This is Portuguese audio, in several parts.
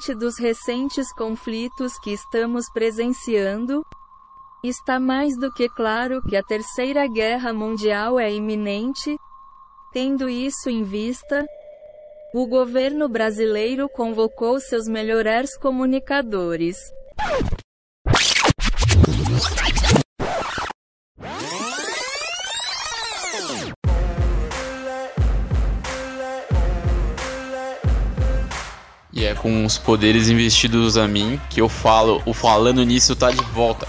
Diante dos recentes conflitos que estamos presenciando, está mais do que claro que a Terceira Guerra Mundial é iminente. Tendo isso em vista, o governo brasileiro convocou seus melhores comunicadores. E é com os poderes investidos a mim que eu falo, o falando nisso tá de volta.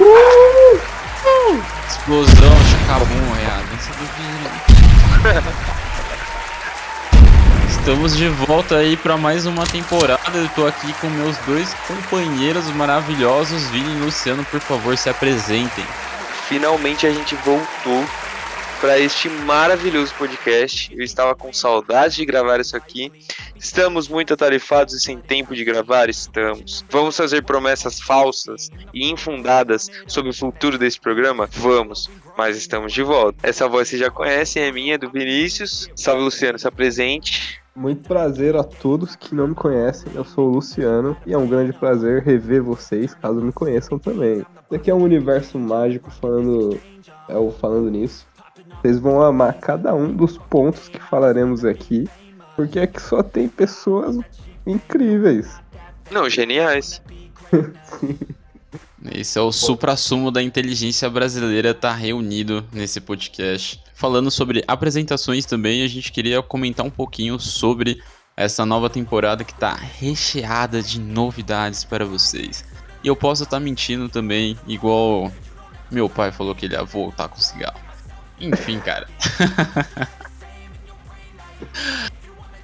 Uh! Explosão, chacabum, é a dança do Vini. Estamos de volta aí para mais uma temporada. Eu tô aqui com meus dois companheiros maravilhosos, Vini e Luciano, por favor, se apresentem. Finalmente a gente voltou para este maravilhoso podcast. Eu estava com saudades de gravar isso aqui. Estamos muito atarefados e sem tempo de gravar? Estamos. Vamos fazer promessas falsas e infundadas sobre o futuro desse programa? Vamos. Mas estamos de volta. Essa voz vocês já conhecem, é minha, do Vinícius. Salve, Luciano, se apresente. Muito prazer a todos que não me conhecem. Eu sou o Luciano e é um grande prazer rever vocês, caso me conheçam também. Isso aqui é um universo mágico falando, é, falando nisso. Vocês vão amar cada um dos pontos que falaremos aqui, porque aqui só tem pessoas incríveis. Não, geniais. Esse é o supra-sumo da inteligência brasileira tá reunido nesse podcast. Falando sobre apresentações também, a gente queria comentar um pouquinho sobre essa nova temporada que tá recheada de novidades para vocês. E eu posso estar tá mentindo também, igual meu pai falou que ele ia voltar com cigarro. Enfim, cara.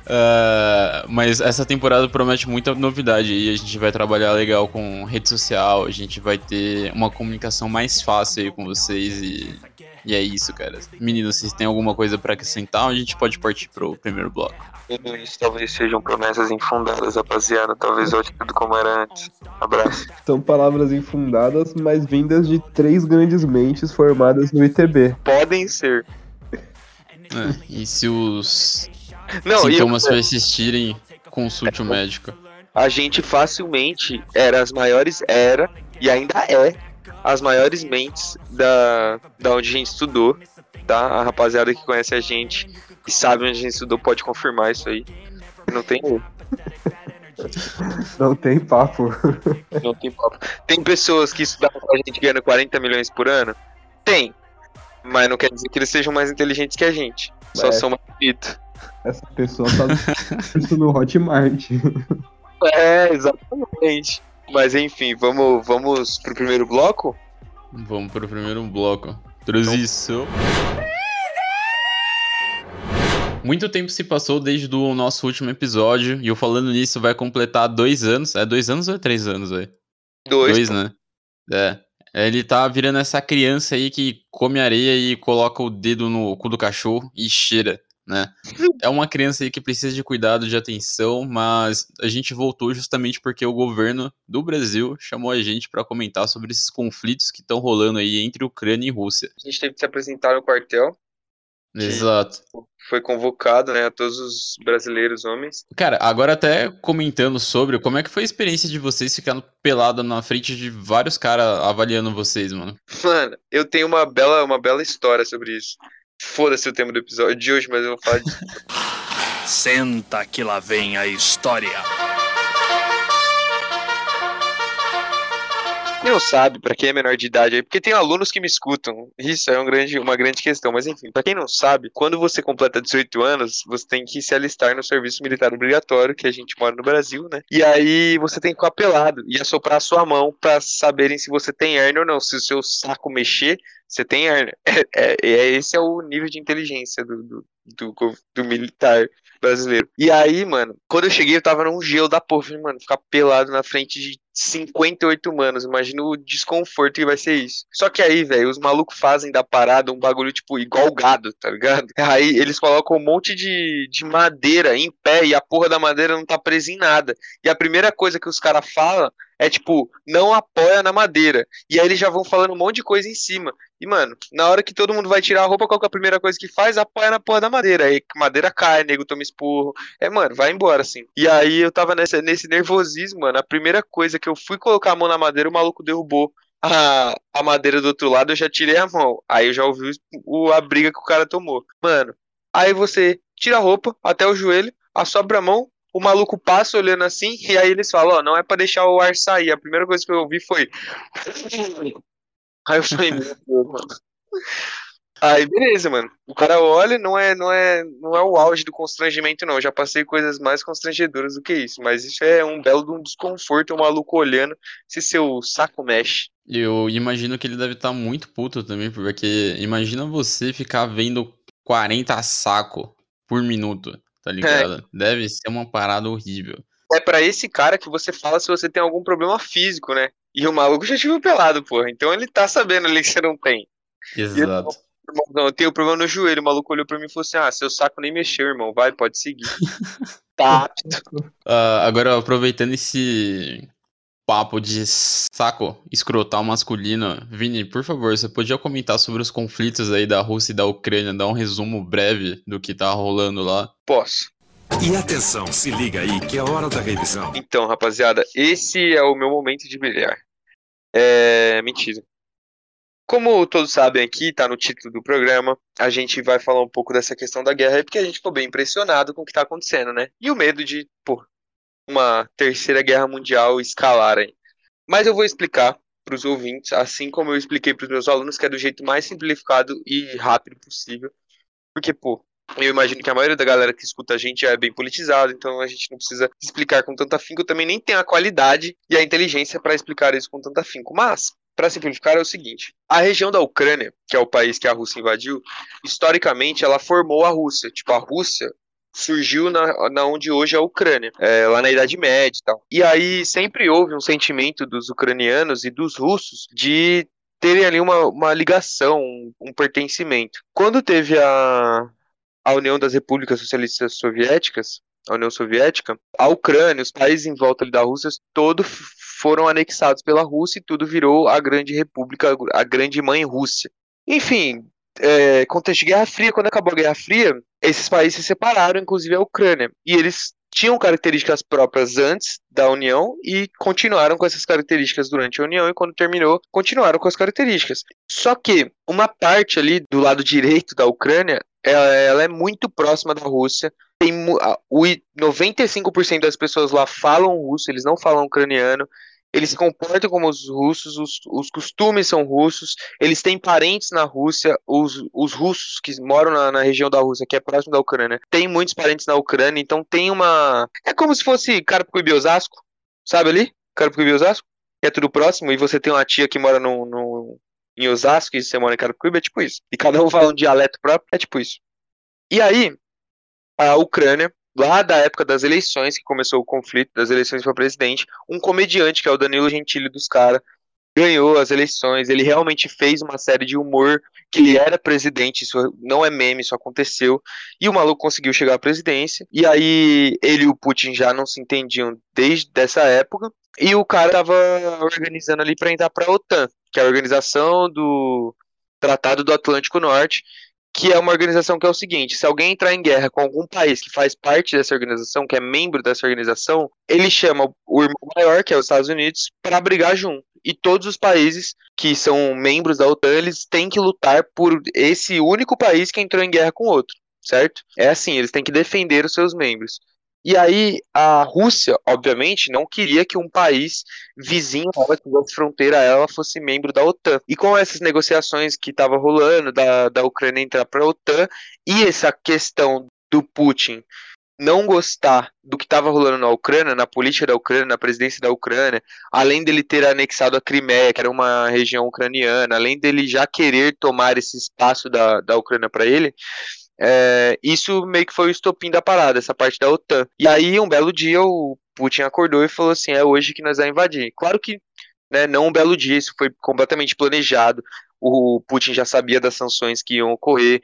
Uh, mas essa temporada promete muita novidade e a gente vai trabalhar legal com rede social, a gente vai ter uma comunicação mais fácil aí com vocês e, e é isso, cara. Meninos, vocês têm alguma coisa para acrescentar a gente pode partir pro primeiro bloco? Tudo isso talvez sejam promessas infundadas, rapaziada. Talvez volte tudo como era antes. Abraço. São palavras infundadas, mas vindas de três grandes mentes formadas no ITB. Podem ser. É, e se os não, Sintomas eu... persistirem, consulte o médico. A gente facilmente era as maiores, era e ainda é as maiores mentes da, da onde a gente estudou, tá? A rapaziada que conhece a gente e sabe onde a gente estudou pode confirmar isso aí. Não tem Não tem papo. Não tem papo. Tem pessoas que estudaram com a gente ganhando 40 milhões por ano? Tem. Mas não quer dizer que eles sejam mais inteligentes que a gente. Só é. são mais bonitos. Essa pessoa tá no Hotmart. É, exatamente. Mas enfim, vamos, vamos pro primeiro bloco? Vamos pro primeiro bloco. Transição. Muito tempo se passou desde o nosso último episódio, e eu falando nisso vai completar dois anos. É dois anos ou é três anos, velho? Dois. Dois, né? É. Ele tá virando essa criança aí que come areia e coloca o dedo no cu do cachorro e cheira né? É uma criança aí que precisa de cuidado, de atenção, mas a gente voltou justamente porque o governo do Brasil chamou a gente para comentar sobre esses conflitos que estão rolando aí entre Ucrânia e Rússia. A gente teve que se apresentar no quartel. Exato. Foi convocado, né, a todos os brasileiros homens. Cara, agora até comentando sobre como é que foi a experiência de vocês ficando pelado na frente de vários caras avaliando vocês, mano. Mano, eu tenho uma bela, uma bela história sobre isso. Foda-se o tema do episódio de hoje, mas eu vou falar de. Senta que lá vem a história. não sabe, para quem é menor de idade aí, porque tem alunos que me escutam. Isso é um grande, uma grande questão. Mas enfim, para quem não sabe, quando você completa 18 anos, você tem que se alistar no serviço militar obrigatório, que a gente mora no Brasil, né? E aí você tem que ficar pelado e assoprar a sua mão para saberem se você tem hernia ou não. Se o seu saco mexer, você tem. É, é, é, esse é o nível de inteligência do, do, do, do militar brasileiro. E aí, mano, quando eu cheguei, eu tava num gelo da porra. Falei, mano, ficar pelado na frente de 58 humanos. Imagina o desconforto que vai ser isso. Só que aí, velho, os malucos fazem da parada um bagulho, tipo, igual gado, tá ligado? Aí eles colocam um monte de, de madeira em pé e a porra da madeira não tá presa em nada. E a primeira coisa que os caras falam é tipo, não apoia na madeira. E aí eles já vão falando um monte de coisa em cima. E, mano, na hora que todo mundo vai tirar a roupa, qual que é a primeira coisa que faz? Apoia na porra da madeira. Aí madeira cai, nego toma esporro. É, mano, vai embora, assim. E aí eu tava nessa, nesse nervosismo, mano. A primeira coisa que eu fui colocar a mão na madeira, o maluco derrubou a, a madeira do outro lado, eu já tirei a mão. Aí eu já ouvi o, a briga que o cara tomou. Mano, aí você tira a roupa até o joelho, assopra a mão, o maluco passa olhando assim, e aí eles falam, ó, oh, não é para deixar o ar sair. A primeira coisa que eu ouvi foi. Aí eu falei, meu Deus, mano. Aí beleza, mano. O cara olha, não é, não é, não é o auge do constrangimento, não. Eu já passei coisas mais constrangedoras do que isso. Mas isso é um belo um desconforto, o um maluco olhando se seu saco mexe. Eu imagino que ele deve estar tá muito puto também, porque imagina você ficar vendo 40 saco por minuto tá ligado? É. Deve ser uma parada horrível. É para esse cara que você fala se você tem algum problema físico, né? E o maluco já tive pelado, porra. Então ele tá sabendo ali que você não tem. Exato. Eu, não, eu tenho problema no joelho. O maluco olhou pra mim e falou assim: Ah, seu saco nem mexeu, irmão. Vai, pode seguir. tá apto. Uh, agora, aproveitando esse papo de saco escrotal masculino, Vini, por favor, você podia comentar sobre os conflitos aí da Rússia e da Ucrânia, dar um resumo breve do que tá rolando lá? Posso. E atenção, se liga aí que é hora da revisão. Então, rapaziada, esse é o meu momento de brilhar. É. Mentira. Como todos sabem aqui, tá no título do programa, a gente vai falar um pouco dessa questão da guerra, porque a gente ficou bem impressionado com o que tá acontecendo, né? E o medo de, pô, uma terceira guerra mundial escalarem. Mas eu vou explicar para os ouvintes, assim como eu expliquei para os meus alunos, que é do jeito mais simplificado e rápido possível. Porque, pô, eu imagino que a maioria da galera que escuta a gente é bem politizada, então a gente não precisa explicar com tanto afinco. Também nem tenho a qualidade e a inteligência para explicar isso com tanto afinco. Mas, para simplificar, é o seguinte: a região da Ucrânia, que é o país que a Rússia invadiu, historicamente ela formou a Rússia. Tipo, a Rússia surgiu na, na onde hoje é a Ucrânia, é, lá na Idade Média e tal. E aí sempre houve um sentimento dos ucranianos e dos russos de terem ali uma, uma ligação, um, um pertencimento. Quando teve a, a União das Repúblicas Socialistas Soviéticas, a União Soviética, a Ucrânia, os países em volta da Rússia, todos foram anexados pela Rússia e tudo virou a grande república, a grande mãe Rússia. Enfim, é, contexto de Guerra Fria, quando acabou a Guerra Fria, esses países se separaram, inclusive a Ucrânia. E eles tinham características próprias antes da União e continuaram com essas características durante a União e quando terminou, continuaram com as características. Só que uma parte ali do lado direito da Ucrânia, ela, ela é muito próxima da Rússia. Tem, o 95% das pessoas lá falam russo, eles não falam ucraniano eles se comportam como os russos, os, os costumes são russos, eles têm parentes na Rússia, os, os russos que moram na, na, região da Rússia, que é próximo da Ucrânia, tem muitos parentes na Ucrânia, então tem uma. É como se fosse Carapicuíba e Osasco, sabe ali? Carapicuíba e Osasco, que é tudo próximo, e você tem uma tia que mora no, no, em Osasco e você mora em Carapicuíba, é tipo isso. E cada um fala um dialeto próprio, é tipo isso. E aí, a Ucrânia lá da época das eleições, que começou o conflito das eleições para presidente, um comediante, que é o Danilo Gentili dos caras, ganhou as eleições, ele realmente fez uma série de humor, que ele era presidente, isso não é meme, isso aconteceu, e o maluco conseguiu chegar à presidência, e aí ele e o Putin já não se entendiam desde essa época, e o cara tava organizando ali para entrar para a OTAN, que é a organização do Tratado do Atlântico Norte, que é uma organização que é o seguinte: se alguém entrar em guerra com algum país que faz parte dessa organização, que é membro dessa organização, ele chama o irmão maior, que é os Estados Unidos, para brigar junto. E todos os países que são membros da OTAN, eles têm que lutar por esse único país que entrou em guerra com outro, certo? É assim, eles têm que defender os seus membros. E aí a Rússia, obviamente, não queria que um país vizinho que tivesse fronteira a ela, fosse membro da OTAN. E com essas negociações que estavam rolando da, da Ucrânia entrar para a OTAN e essa questão do Putin não gostar do que estava rolando na Ucrânia, na política da Ucrânia, na presidência da Ucrânia, além dele ter anexado a Crimeia, que era uma região ucraniana, além dele já querer tomar esse espaço da, da Ucrânia para ele, é, isso meio que foi o estopim da parada, essa parte da OTAN. E aí, um belo dia, o Putin acordou e falou assim: é hoje que nós vamos invadir. Claro que né, não um belo dia, isso foi completamente planejado. O Putin já sabia das sanções que iam ocorrer.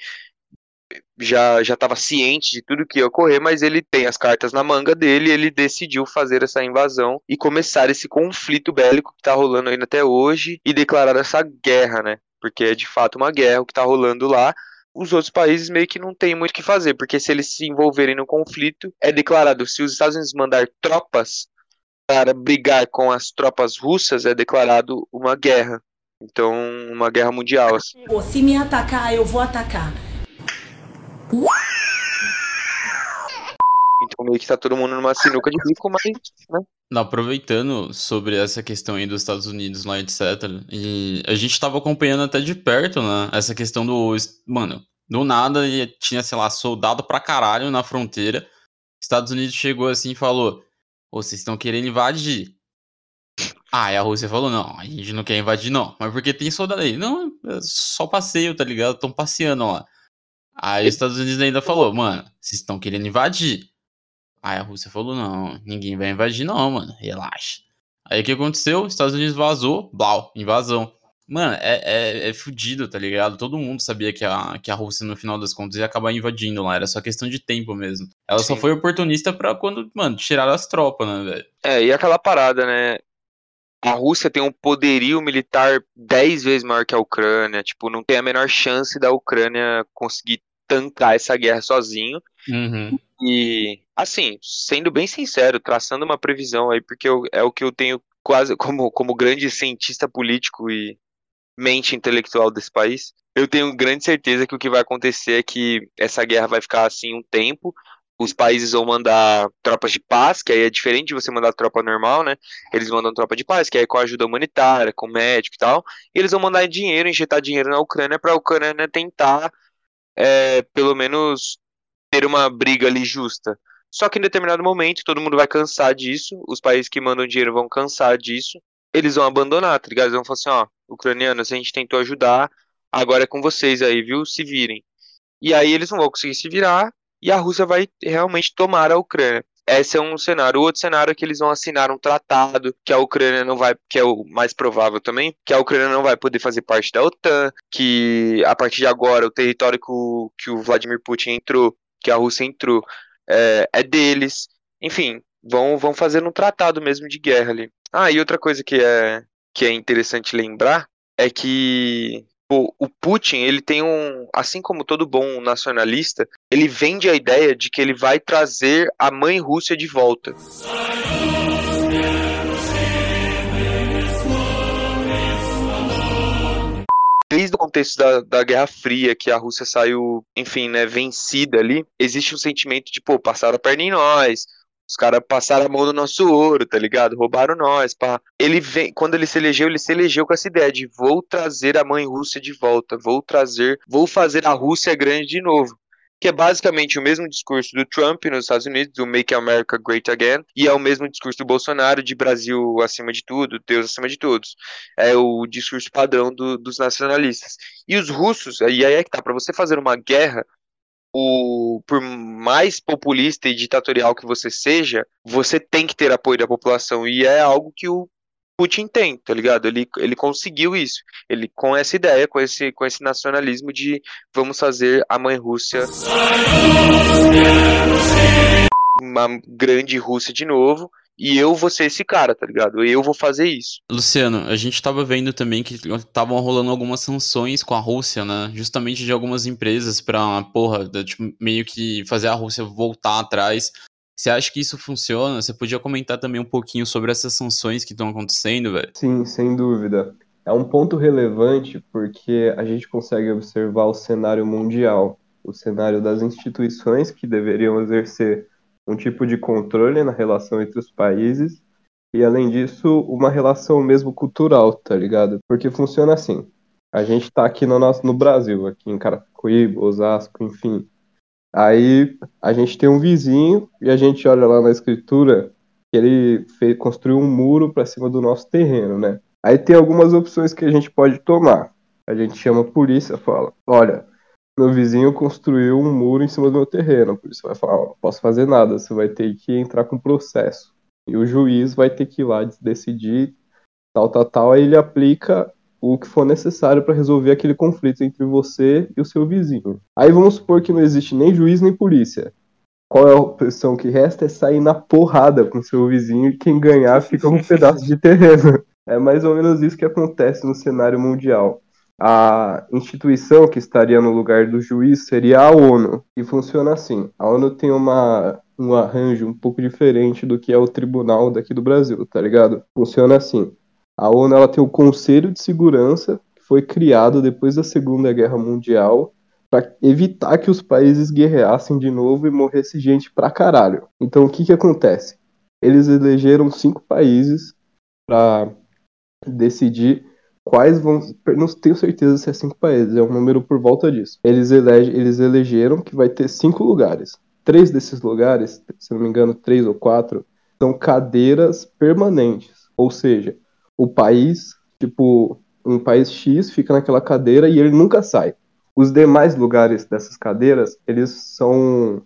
já já estava ciente de tudo que ia ocorrer, mas ele tem as cartas na manga dele, ele decidiu fazer essa invasão e começar esse conflito bélico que está rolando ainda até hoje e declarar essa guerra, né? Porque é de fato uma guerra o que está rolando lá. Os outros países meio que não tem muito o que fazer, porque se eles se envolverem no conflito, é declarado se os Estados Unidos mandar tropas para brigar com as tropas russas, é declarado uma guerra. Então, uma guerra mundial. Assim. Se me atacar, eu vou atacar. Então meio que tá todo mundo numa sinuca de bico, mas, né? Aproveitando sobre essa questão aí dos Estados Unidos lá, etc. E a gente tava acompanhando até de perto, né? Essa questão do. Mano, do nada tinha, sei lá, soldado pra caralho na fronteira. Estados Unidos chegou assim e falou: vocês estão querendo invadir. Ah, e a Rússia falou: não, a gente não quer invadir, não. Mas porque tem soldado aí? Não, é só passeio, tá ligado? Estão passeando lá. Aí os Estados Unidos ainda falou, mano, vocês estão querendo invadir. Aí a Rússia falou, não, ninguém vai invadir não, mano, relaxa. Aí o que aconteceu? Os Estados Unidos vazou, blau, invasão. Mano, é, é, é fudido, tá ligado? Todo mundo sabia que a, que a Rússia, no final das contas, ia acabar invadindo lá. Era só questão de tempo mesmo. Ela Sim. só foi oportunista pra quando, mano, tiraram as tropas, né, velho? É, e aquela parada, né? A Rússia tem um poderio militar 10 vezes maior que a Ucrânia. Tipo, não tem a menor chance da Ucrânia conseguir tancar essa guerra sozinho. Uhum. E, assim, sendo bem sincero, traçando uma previsão aí, porque eu, é o que eu tenho quase como, como grande cientista político e mente intelectual desse país, eu tenho grande certeza que o que vai acontecer é que essa guerra vai ficar assim um tempo. Os países vão mandar tropas de paz, que aí é diferente de você mandar tropa normal, né? Eles mandam tropa de paz, que aí é com ajuda humanitária, com médico e tal. E eles vão mandar dinheiro, injetar dinheiro na Ucrânia para a Ucrânia tentar é, pelo menos ter uma briga ali justa. Só que em determinado momento todo mundo vai cansar disso, os países que mandam dinheiro vão cansar disso, eles vão abandonar, tá ligado? Eles vão falar assim, ó, ucranianos, a gente tentou ajudar, agora é com vocês aí, viu? Se virem. E aí eles não vão conseguir se virar e a Rússia vai realmente tomar a Ucrânia. Esse é um cenário. O outro cenário é que eles vão assinar um tratado que a Ucrânia não vai, que é o mais provável também, que a Ucrânia não vai poder fazer parte da OTAN, que a partir de agora o território que o, que o Vladimir Putin entrou, que a Rússia entrou, é, é deles. Enfim, vão, vão fazer um tratado mesmo de guerra ali. Ah, e outra coisa que é, que é interessante lembrar é que o, o Putin, ele tem um, assim como todo bom nacionalista, ele vende a ideia de que ele vai trazer a mãe Rússia de volta. desde contexto da, da Guerra Fria, que a Rússia saiu, enfim, né, vencida ali, existe um sentimento de, pô, passaram a perna em nós, os caras passaram a mão no nosso ouro, tá ligado? Roubaram nós, pá. Ele vem, quando ele se elegeu, ele se elegeu com essa ideia de vou trazer a mãe Rússia de volta, vou trazer, vou fazer a Rússia grande de novo. Que é basicamente o mesmo discurso do Trump nos Estados Unidos, do Make America Great Again, e é o mesmo discurso do Bolsonaro de Brasil acima de tudo, Deus acima de todos. É o discurso padrão do, dos nacionalistas. E os russos, e aí é que tá, pra você fazer uma guerra, o, por mais populista e ditatorial que você seja, você tem que ter apoio da população. E é algo que o Putin tem, tá ligado? Ele, ele conseguiu isso. Ele com essa ideia, com esse, com esse nacionalismo de vamos fazer a mãe Rússia uma grande Rússia de novo e eu vou ser esse cara, tá ligado? Eu vou fazer isso. Luciano, a gente tava vendo também que estavam rolando algumas sanções com a Rússia, né? Justamente de algumas empresas pra, porra, tipo, meio que fazer a Rússia voltar atrás. Você acha que isso funciona? Você podia comentar também um pouquinho sobre essas sanções que estão acontecendo, velho? Sim, sem dúvida. É um ponto relevante porque a gente consegue observar o cenário mundial, o cenário das instituições que deveriam exercer um tipo de controle na relação entre os países e, além disso, uma relação mesmo cultural, tá ligado? Porque funciona assim. A gente tá aqui no, nosso, no Brasil, aqui em Carapicuíba, Osasco, enfim. Aí a gente tem um vizinho e a gente olha lá na escritura que ele fez, construiu um muro para cima do nosso terreno, né? Aí tem algumas opções que a gente pode tomar. A gente chama a polícia, fala: olha, meu vizinho construiu um muro em cima do meu terreno. Por isso vai falar, não posso fazer nada, você vai ter que entrar com processo. E o juiz vai ter que ir lá decidir tal, tal, tal, aí ele aplica o que for necessário para resolver aquele conflito entre você e o seu vizinho. Aí vamos supor que não existe nem juiz nem polícia. Qual é a opção que resta? É sair na porrada com seu vizinho e quem ganhar fica um pedaço de terreno. É mais ou menos isso que acontece no cenário mundial. A instituição que estaria no lugar do juiz seria a ONU. E funciona assim: a ONU tem uma, um arranjo um pouco diferente do que é o tribunal daqui do Brasil, tá ligado? Funciona assim: a ONU ela tem o Conselho de Segurança, que foi criado depois da Segunda Guerra Mundial para evitar que os países guerreassem de novo e morresse gente pra caralho. Então o que que acontece? Eles elegeram cinco países para decidir quais vão. Não tenho certeza se é cinco países, é um número por volta disso. Eles, elege, eles elegeram que vai ter cinco lugares. Três desses lugares, se não me engano, três ou quatro, são cadeiras permanentes. Ou seja, o país, tipo, um país X fica naquela cadeira e ele nunca sai. Os demais lugares dessas cadeiras, eles são.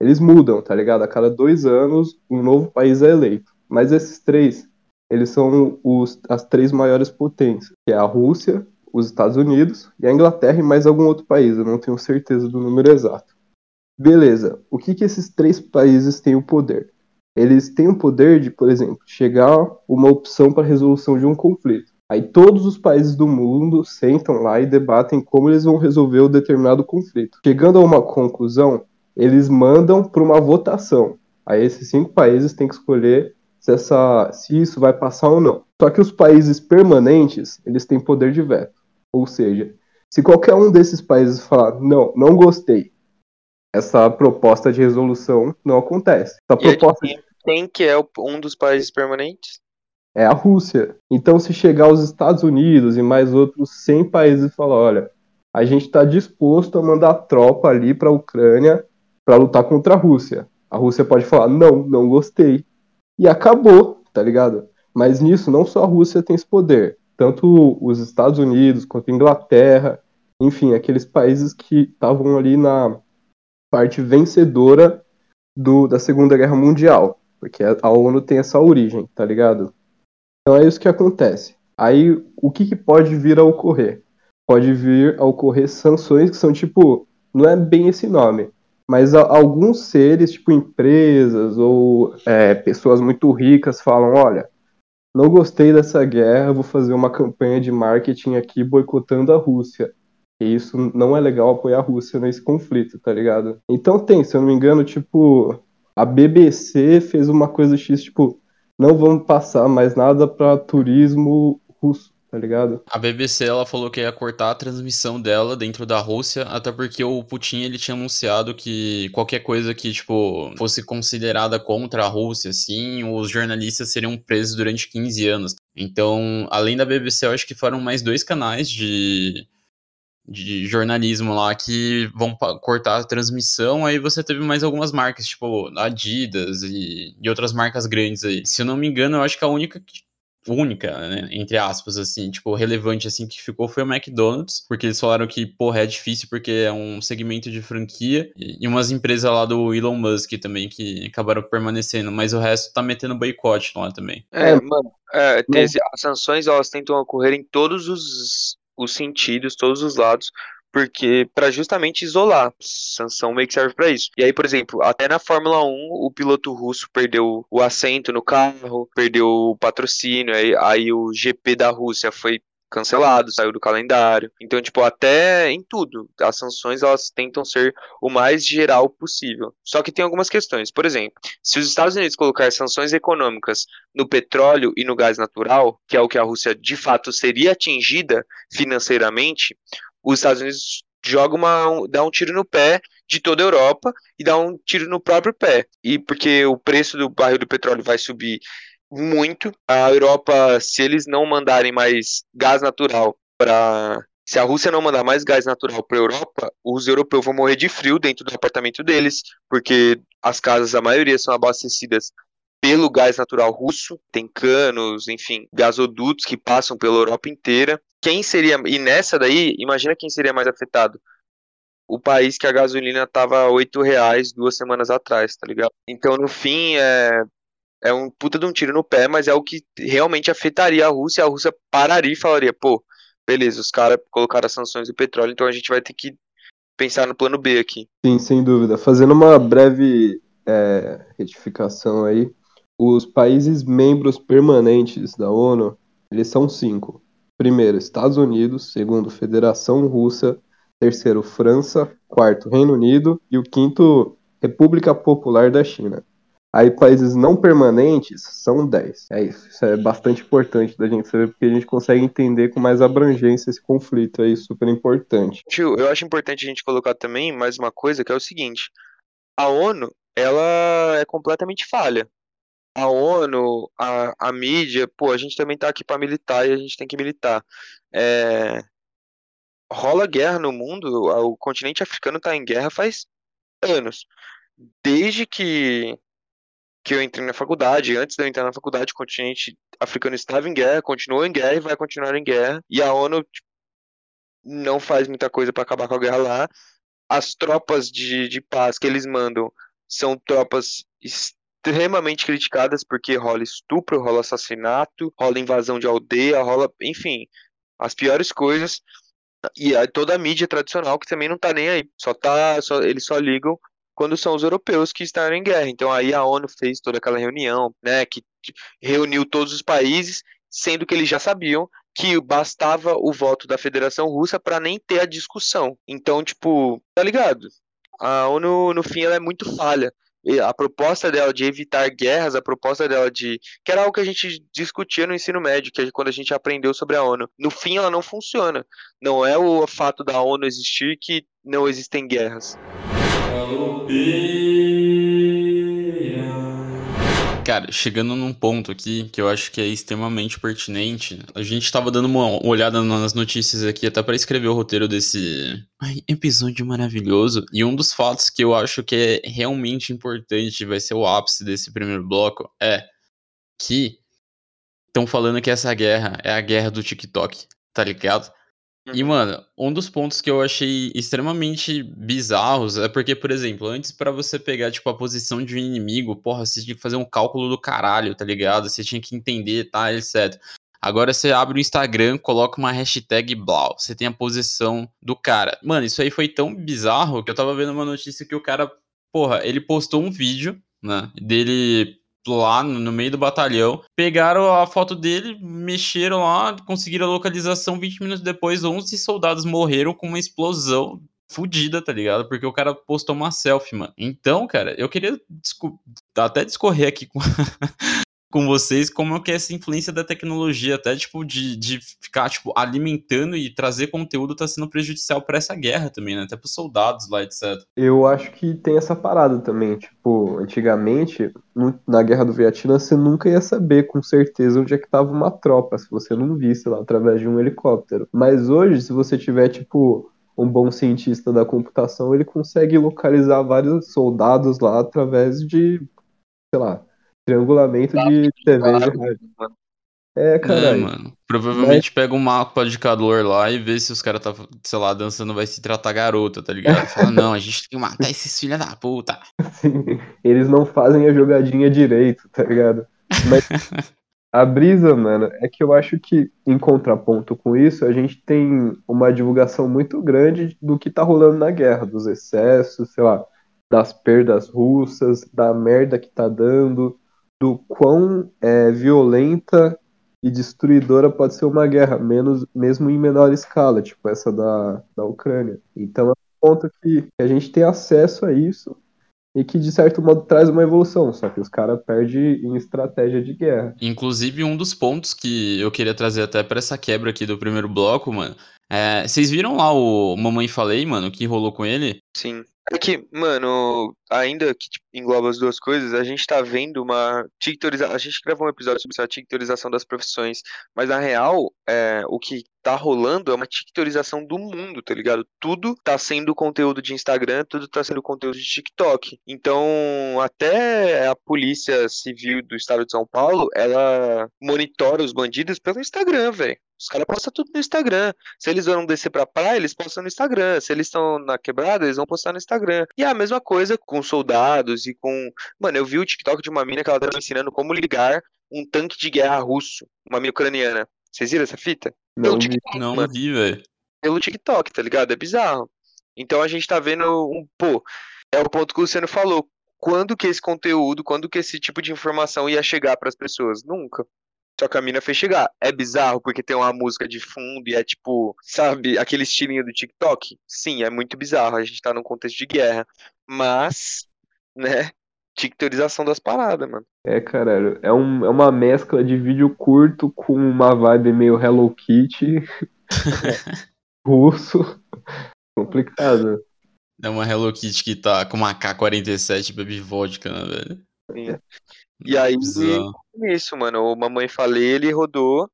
Eles mudam, tá ligado? A cada dois anos, um novo país é eleito. Mas esses três, eles são os, as três maiores potências, que é a Rússia, os Estados Unidos e a Inglaterra e mais algum outro país, eu não tenho certeza do número exato. Beleza, o que, que esses três países têm o poder? Eles têm o poder de, por exemplo, chegar uma opção para resolução de um conflito. Aí todos os países do mundo sentam lá e debatem como eles vão resolver o determinado conflito. Chegando a uma conclusão, eles mandam para uma votação. Aí esses cinco países têm que escolher se, essa, se isso vai passar ou não. Só que os países permanentes, eles têm poder de veto. Ou seja, se qualquer um desses países falar, não, não gostei, essa proposta de resolução não acontece. Essa proposta E quem que é um dos países permanentes? é a Rússia. Então, se chegar os Estados Unidos e mais outros 100 países e falar, olha, a gente está disposto a mandar tropa ali para a Ucrânia para lutar contra a Rússia. A Rússia pode falar, não, não gostei. E acabou, tá ligado? Mas nisso, não só a Rússia tem esse poder. Tanto os Estados Unidos quanto a Inglaterra, enfim, aqueles países que estavam ali na parte vencedora do, da Segunda Guerra Mundial. Porque a ONU tem essa origem, tá ligado? Então é isso que acontece. Aí o que, que pode vir a ocorrer? Pode vir a ocorrer sanções que são tipo, não é bem esse nome, mas alguns seres, tipo empresas ou é, pessoas muito ricas, falam: olha, não gostei dessa guerra, vou fazer uma campanha de marketing aqui boicotando a Rússia. E isso não é legal apoiar a Rússia nesse conflito, tá ligado? Então tem, se eu não me engano, tipo, a BBC fez uma coisa X, tipo, não vamos passar mais nada pra turismo russo, tá ligado? A BBC ela falou que ia cortar a transmissão dela dentro da Rússia, até porque o Putin ele tinha anunciado que qualquer coisa que tipo fosse considerada contra a Rússia, assim, os jornalistas seriam presos durante 15 anos. Então, além da BBC, eu acho que foram mais dois canais de de jornalismo lá que vão cortar a transmissão, aí você teve mais algumas marcas, tipo Adidas e, e outras marcas grandes aí. Se eu não me engano, eu acho que a única que única, né, entre aspas, assim, tipo, relevante, assim, que ficou foi o McDonald's, porque eles falaram que, porra, é difícil porque é um segmento de franquia, e, umas empresas lá do Elon Musk também, que acabaram permanecendo, mas o resto tá metendo boicote lá também. É, É, mano, é, as sanções elas tentam ocorrer em todos os, os sentidos, todos os lados, porque para justamente isolar. Sanção meio que serve para isso. E aí, por exemplo, até na Fórmula 1, o piloto russo perdeu o assento no carro, perdeu o patrocínio, aí, aí o GP da Rússia foi cancelado, saiu do calendário. Então, tipo, até em tudo, as sanções elas tentam ser o mais geral possível. Só que tem algumas questões. Por exemplo, se os Estados Unidos colocar sanções econômicas no petróleo e no gás natural, que é o que a Rússia de fato seria atingida financeiramente, os Estados Unidos joga uma, um- dá um tiro no pé de toda a Europa e dá um tiro no próprio pé. E porque o preço do barril do petróleo vai subir muito, a Europa, se eles não mandarem mais gás natural para se a Rússia não mandar mais gás natural para a Europa, os europeus vão morrer de frio dentro do apartamento deles, porque as casas, a maioria, são abastecidas pelo gás natural russo, tem canos, enfim, gasodutos que passam pela Europa inteira. Quem seria, e nessa daí, imagina quem seria mais afetado. O país que a gasolina tava a 8 reais duas semanas atrás, tá ligado? Então, no fim, é, é um puta de um tiro no pé, mas é o que realmente afetaria a Rússia. A Rússia pararia e falaria, pô, beleza, os caras colocaram as sanções do petróleo, então a gente vai ter que pensar no plano B aqui. Sim, sem dúvida. Fazendo uma breve é, retificação aí, os países membros permanentes da ONU, eles são cinco. Primeiro, Estados Unidos. Segundo, Federação Russa. Terceiro, França. Quarto, Reino Unido. E o quinto, República Popular da China. Aí países não permanentes são 10. É isso. Isso é bastante importante da gente saber, porque a gente consegue entender com mais abrangência esse conflito aí, super importante. Tio, eu acho importante a gente colocar também mais uma coisa, que é o seguinte. A ONU, ela é completamente falha. A ONU, a, a mídia, pô, a gente também tá aqui para militar e a gente tem que militar. É... Rola guerra no mundo, o continente africano tá em guerra faz anos. Desde que que eu entrei na faculdade, antes de eu entrar na faculdade, o continente africano estava em guerra, continuou em guerra e vai continuar em guerra. E a ONU tipo, não faz muita coisa para acabar com a guerra lá. As tropas de, de paz que eles mandam são tropas extremamente criticadas porque rola estupro, rola assassinato, rola invasão de aldeia, rola, enfim, as piores coisas. E toda a mídia tradicional que também não tá nem aí, só tá, só, eles só ligam quando são os europeus que estão em guerra. Então aí a ONU fez toda aquela reunião, né, que reuniu todos os países, sendo que eles já sabiam que bastava o voto da Federação Russa para nem ter a discussão. Então, tipo, tá ligado? A ONU no fim ela é muito falha. A proposta dela de evitar guerras, a proposta dela de. que era algo que a gente discutia no ensino médio, que é quando a gente aprendeu sobre a ONU. No fim, ela não funciona. Não é o fato da ONU existir que não existem guerras. Cara, chegando num ponto aqui que eu acho que é extremamente pertinente, a gente tava dando uma olhada nas notícias aqui até para escrever o roteiro desse Ai, episódio maravilhoso. E um dos fatos que eu acho que é realmente importante, vai ser o ápice desse primeiro bloco, é que estão falando que essa guerra é a guerra do TikTok, tá ligado? E, uhum. mano, um dos pontos que eu achei extremamente bizarros é porque, por exemplo, antes para você pegar, tipo, a posição de um inimigo, porra, você tinha que fazer um cálculo do caralho, tá ligado? Você tinha que entender, tá, etc. Agora você abre o Instagram, coloca uma hashtag blau, você tem a posição do cara. Mano, isso aí foi tão bizarro que eu tava vendo uma notícia que o cara, porra, ele postou um vídeo, né, dele lá no meio do batalhão, pegaram a foto dele, mexeram lá, conseguiram a localização, 20 minutos depois 11 soldados morreram com uma explosão fudida, tá ligado? Porque o cara postou uma selfie, mano. Então, cara, eu queria até discorrer aqui com, com vocês como é que é essa influência da tecnologia, até tipo de, de ficar tipo alimentando e trazer conteúdo tá sendo prejudicial para essa guerra também, né? Até pros soldados lá, etc. Eu acho que tem essa parada também, tipo, antigamente, na guerra do Vietnã, você nunca ia saber com certeza onde é que tava uma tropa, se você não visse lá através de um helicóptero. Mas hoje, se você tiver tipo um bom cientista da computação, ele consegue localizar vários soldados lá através de, sei lá, triangulamento de TV e rádio. É, cara. É, mano. Provavelmente Mas... pega um mapa de calor lá e vê se os caras tá, sei lá, dançando vai se tratar garota, tá ligado? Fala, não, a gente tem que matar esses filhos da puta. Sim, eles não fazem a jogadinha direito, tá ligado? Mas a brisa, mano, é que eu acho que, em contraponto com isso, a gente tem uma divulgação muito grande do que tá rolando na guerra, dos excessos, sei lá, das perdas russas, da merda que tá dando, do quão é, violenta e destruidora pode ser uma guerra, menos, mesmo em menor escala, tipo essa da, da Ucrânia. Então é um ponto que a gente tem acesso a isso e que de certo modo traz uma evolução, só que os caras perdem em estratégia de guerra. Inclusive, um dos pontos que eu queria trazer até para essa quebra aqui do primeiro bloco, mano, é, vocês viram lá o Mamãe Falei, mano, o que rolou com ele? Sim. É que, mano, ainda que tipo, engloba as duas coisas, a gente tá vendo uma tictorização. A gente gravou um episódio sobre essa tictorização das profissões, mas na real, é, o que tá rolando é uma tictorização do mundo, tá ligado? Tudo tá sendo conteúdo de Instagram, tudo tá sendo conteúdo de TikTok. Então, até a Polícia Civil do Estado de São Paulo, ela monitora os bandidos pelo Instagram, velho. Os caras postam tudo no Instagram. Se eles vão descer pra praia, eles postam no Instagram. Se eles estão na quebrada, eles vão postar no Instagram. E é a mesma coisa com soldados e com. Mano, eu vi o TikTok de uma mina que ela tava ensinando como ligar um tanque de guerra russo, uma mina ucraniana. Vocês viram essa fita? Não, Pelo. TikTok, Não mano. vi, velho. Pelo TikTok, tá ligado? É bizarro. Então a gente tá vendo um, pô, é o ponto que o Luciano falou. Quando que esse conteúdo, quando que esse tipo de informação ia chegar pras pessoas? Nunca. Só que a mina fez chegar. É bizarro porque tem uma música de fundo e é tipo, sabe, aquele estilinho do TikTok? Sim, é muito bizarro. A gente tá num contexto de guerra. Mas, né, TikTorização das paradas, mano. É, caralho. É, um, é uma mescla de vídeo curto com uma vibe meio Hello Kitty. russo. Complicado. É uma Hello Kitty que tá com uma K-47 e bebe vodka, né, velho? Sim. E aí, isso, mano. O Mamãe Falei, ele rodou.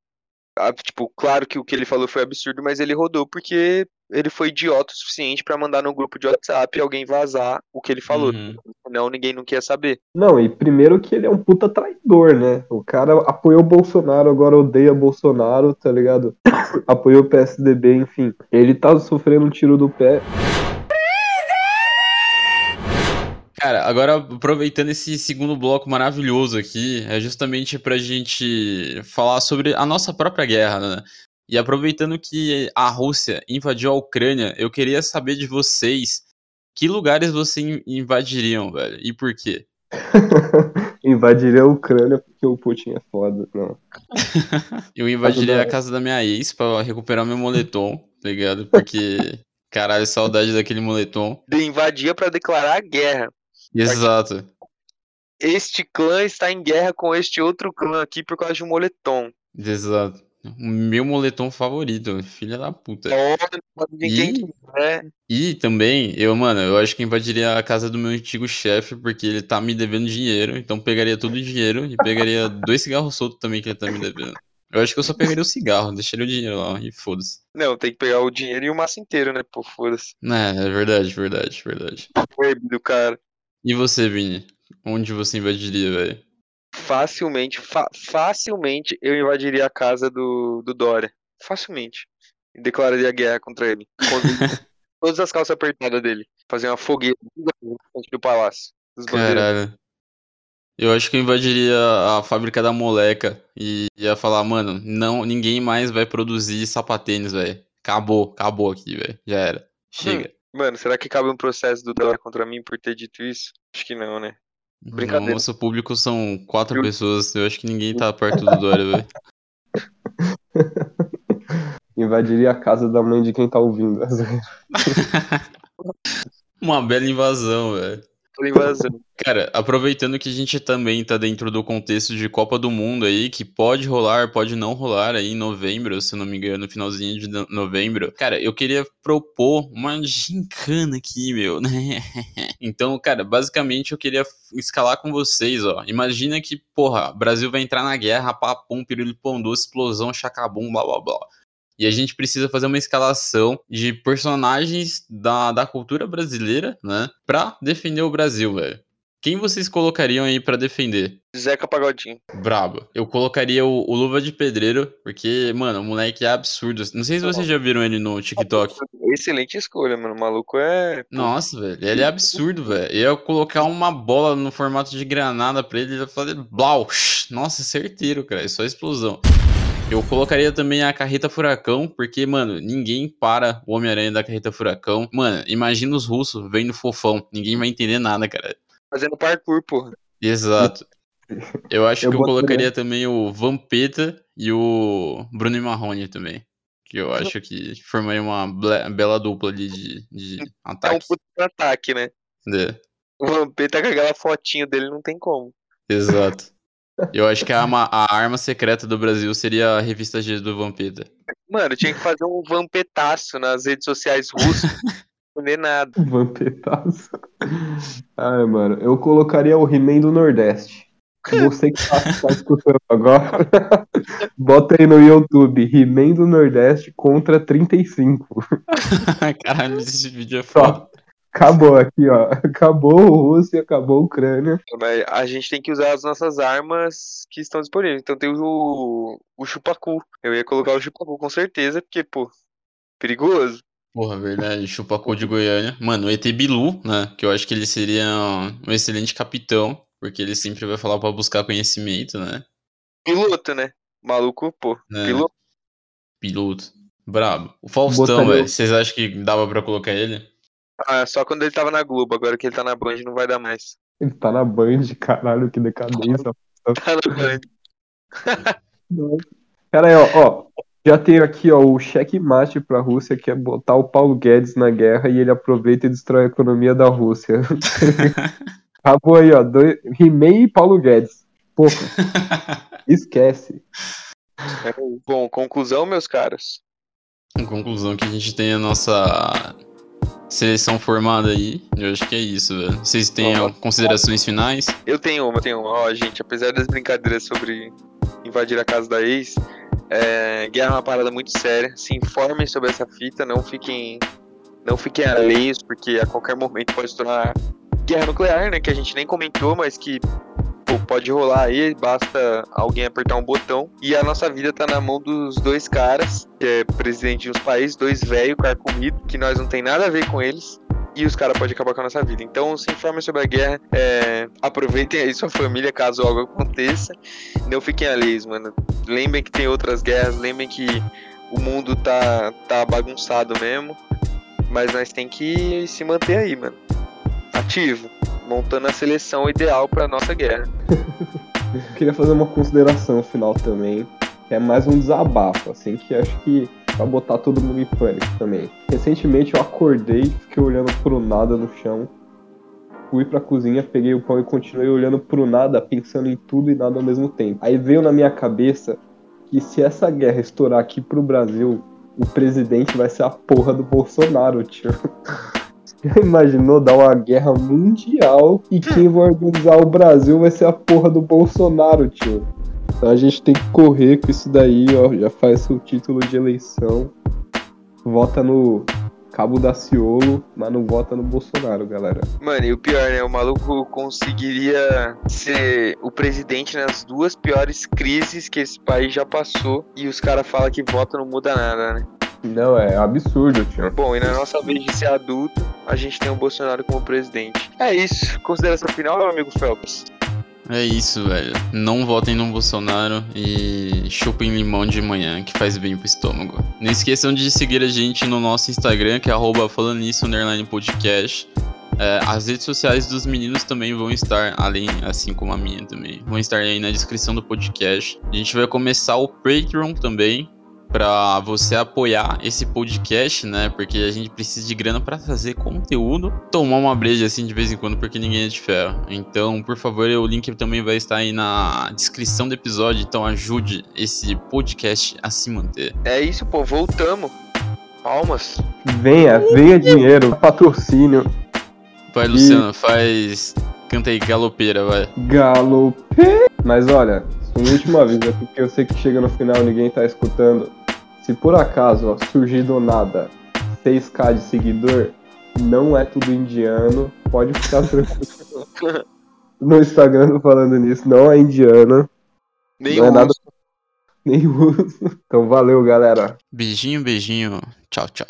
Ah, Tipo, claro que o que ele falou foi absurdo, mas ele rodou porque ele foi idiota o suficiente pra mandar no grupo de WhatsApp alguém vazar o que ele falou. Uhum. Senão ninguém não quer saber. Não, e primeiro que ele é um puta traidor, né? O cara apoiou o Bolsonaro, agora odeia Bolsonaro, tá ligado? apoiou o PSDB, enfim. Ele tá sofrendo um tiro do pé. Cara, agora aproveitando esse segundo bloco maravilhoso aqui, é justamente pra gente falar sobre a nossa própria guerra, né? E aproveitando que a Rússia invadiu a Ucrânia, eu queria saber de vocês que lugares vocês in- invadiriam, velho, e por quê? Invadiria a Ucrânia porque o Putin é foda. Não. Eu invadiria da- a casa da minha ex pra recuperar meu moletom, tá ligado? Porque, caralho, saudade daquele moletom. De invadia pra declarar a guerra. Exato. Este clã está em guerra com este outro clã aqui por causa de um moletom. Exato. O meu moletom favorito, filha da puta. Quem E- quiser. E também, eu, mano, eu acho que invadiria a casa do meu antigo chefe, porque ele tá me devendo dinheiro, então pegaria todo o dinheiro e pegaria dois cigarros soltos também que ele tá me devendo. Eu acho que eu só pegaria o cigarro, deixaria o dinheiro lá e foda-se. Não, tem que pegar o dinheiro e o maço inteiro, né? Pô, foda-se. É, é verdade, verdade, verdade. Verbo do cara. E você, Vini? Onde você invadiria, velho? Facilmente, fa- facilmente eu invadiria a casa do, do Dória. Facilmente. E declararia guerra contra ele. Com todas as calças apertadas dele. Fazer uma fogueira do palácio. Caralho. Eu acho que eu invadiria a fábrica da moleca e ia falar, mano, não, ninguém mais vai produzir sapatênis, velho. Acabou, acabou aqui, velho. Já era. Chega. Mano, será que cabe um processo do Dória contra mim por ter dito isso? Acho que não, né? Brincadeira. No nosso público são quatro pessoas. Eu acho que ninguém tá perto do Dória, velho. Invadiria a casa da mãe de quem tá ouvindo. Uma bela invasão, velho. Por invasão. Cara, aproveitando que a gente também tá dentro do contexto de Copa do Mundo aí, que pode rolar, pode não rolar aí em novembro, se não me engano, no finalzinho de no- novembro. Cara, eu queria propor uma gincana aqui, meu, né? Então, cara, basicamente eu queria escalar com vocês, ó. Imagina que, porra, Brasil vai entrar na guerra, papum, pirulipão doce, explosão, chacabum, blá blá blá. E a gente precisa fazer uma escalação de personagens da, da cultura brasileira, né? Pra defender o Brasil, velho. Quem vocês colocariam aí pra defender? Zeca Pagodinho. Brabo. Eu colocaria o, o Luva de Pedreiro, porque, mano, o moleque é absurdo. Não sei se vocês já viram ele no TikTok. Excelente escolha, mano. O maluco é. Nossa, velho, ele é absurdo, velho. Eu ia colocar uma bola no formato de granada pra ele e ia fazer blau. Nossa, certeiro, cara. É só explosão. Eu colocaria também a Carreta Furacão, porque, mano, ninguém para o Homem-Aranha da Carreta Furacão. Mano, imagina os russos vendo fofão. Ninguém vai entender nada, cara. Fazendo parkour, porra. Exato. Eu acho Eu que eu colocaria também o Vampeta e o Bruno e Marrone também. Que eu acho que formaria uma bela dupla ali de, de É um ataque. puto ataque, né? É. O Vampeta com aquela fotinho dele não tem como. Exato. Eu acho que a arma, a arma secreta do Brasil seria a revista G do Vampeta. Mano, tinha que fazer um vampetaço nas redes sociais russas. não entender nada. Vampetaço. Ai, mano, eu colocaria o He-Man do Nordeste. Você que tá, tá escutando agora, bota aí no YouTube, He-Man do Nordeste contra 35. Caralho, esse vídeo é foda. Acabou aqui, ó. Acabou a Rússia, acabou a Ucrânia. Mas a gente tem que usar as nossas armas que estão disponíveis. Então tem o, o chupacu. Eu ia colocar o chupacu com certeza, porque, pô, perigoso. Porra, verdade. Chupacô de Goiânia. Mano, o ET Bilu, né? Que eu acho que ele seria um excelente capitão. Porque ele sempre vai falar pra buscar conhecimento, né? Piloto, né? Maluco, pô. É. Piloto. piloto. Brabo. O Faustão, velho. Vocês acham que dava pra colocar ele? Ah, só quando ele tava na Globo, agora que ele tá na Band não vai dar mais. Ele tá na Band, caralho, que decadência. Tá na Band. Cara, aí, ó, ó, já tenho aqui, ó, o checkmate pra Rússia, que é botar o Paulo Guedes na guerra e ele aproveita e destrói a economia da Rússia. Acabou aí, ó, dois, He-Man e Paulo Guedes. Pouco. Esquece. É, Bom, conclusão, meus caros. Em conclusão, que a gente tem a nossa seleção formada aí. Eu acho que é isso, velho. Vocês têm considerações finais? Eu tenho uma, eu tenho uma. Ó, gente, apesar das brincadeiras sobre invadir a casa da ex, é, guerra é uma parada muito séria. Se informem sobre essa fita, não fiquem, não fiquem alheios, porque a qualquer momento pode se tornar guerra nuclear, né? Que a gente nem comentou, mas que pô, pode rolar aí, basta alguém apertar um botão. E a nossa vida tá na mão dos dois caras, que é presidente de uns países, dois velhos, carcomido, que nós não tem nada a ver com eles. E os caras podem acabar com a nossa vida. Então se informem sobre a guerra. é, aproveitem aí sua família caso algo aconteça. Não fiquem alheios, mano. Lembrem que tem outras guerras. Lembrem que o mundo tá, tá bagunçado mesmo. Mas nós tem que se manter aí, mano. Ativo. Montando a seleção ideal pra nossa guerra. Queria fazer uma consideração final também, que é mais um desabafo, assim, que acho que vai botar todo mundo em pânico também. Recentemente eu acordei, fiquei olhando pro nada no chão, fui pra cozinha, peguei o pão e continuei olhando pro nada, pensando em tudo e nada ao mesmo tempo. Aí veio na minha cabeça que se essa guerra estourar aqui pro Brasil, o presidente vai ser a porra do Bolsonaro, tio. Já imaginou dar uma guerra mundial e quem vai organizar o Brasil vai ser a porra do Bolsonaro, tio. Então a gente tem que correr com isso daí, ó. Já faz seu título de eleição. Vota no Cabo da Ciolo, mas não vota no Bolsonaro, galera. Mano, e o pior, né? O maluco conseguiria ser o presidente nas duas piores crises que esse país já passou. E os caras falam que voto não muda nada, né? Não, é absurdo, tio. Bom, e na nossa vez de ser adulto, a gente tem o Bolsonaro como presidente. É isso. Consideração final, meu amigo Phelps. É isso, velho. Não votem no Bolsonaro e chupem limão de manhã, que faz bem pro estômago. Não esqueçam de seguir a gente no nosso Instagram, que é arroba falando nisso, underline podcast. É, as redes sociais dos meninos também vão estar, além, assim como a minha também, vão estar aí na descrição do podcast. A gente vai começar o Patreon também, pra você apoiar esse podcast, né? Porque a gente precisa de grana pra fazer conteúdo, tomar uma breja assim de vez em quando, porque ninguém é de ferro. Então, por favor, o link também vai estar aí na descrição do episódio, então ajude esse podcast a se manter. É isso, pô. Voltamos. Palmas. Venha, venha dinheiro, patrocínio, Vai, Luciano, faz. Canta aí, galopeira, vai. galope. Mas olha, uma última vez, é porque eu sei que chega no final e ninguém tá escutando. Se por acaso ó, surgir do nada 6k de seguidor, não é tudo indiano, pode ficar tranquilo. No Instagram falando nisso, não é indiana, Nem não é nada nem russo. Então valeu, galera. Beijinho, beijinho. Tchau, tchau.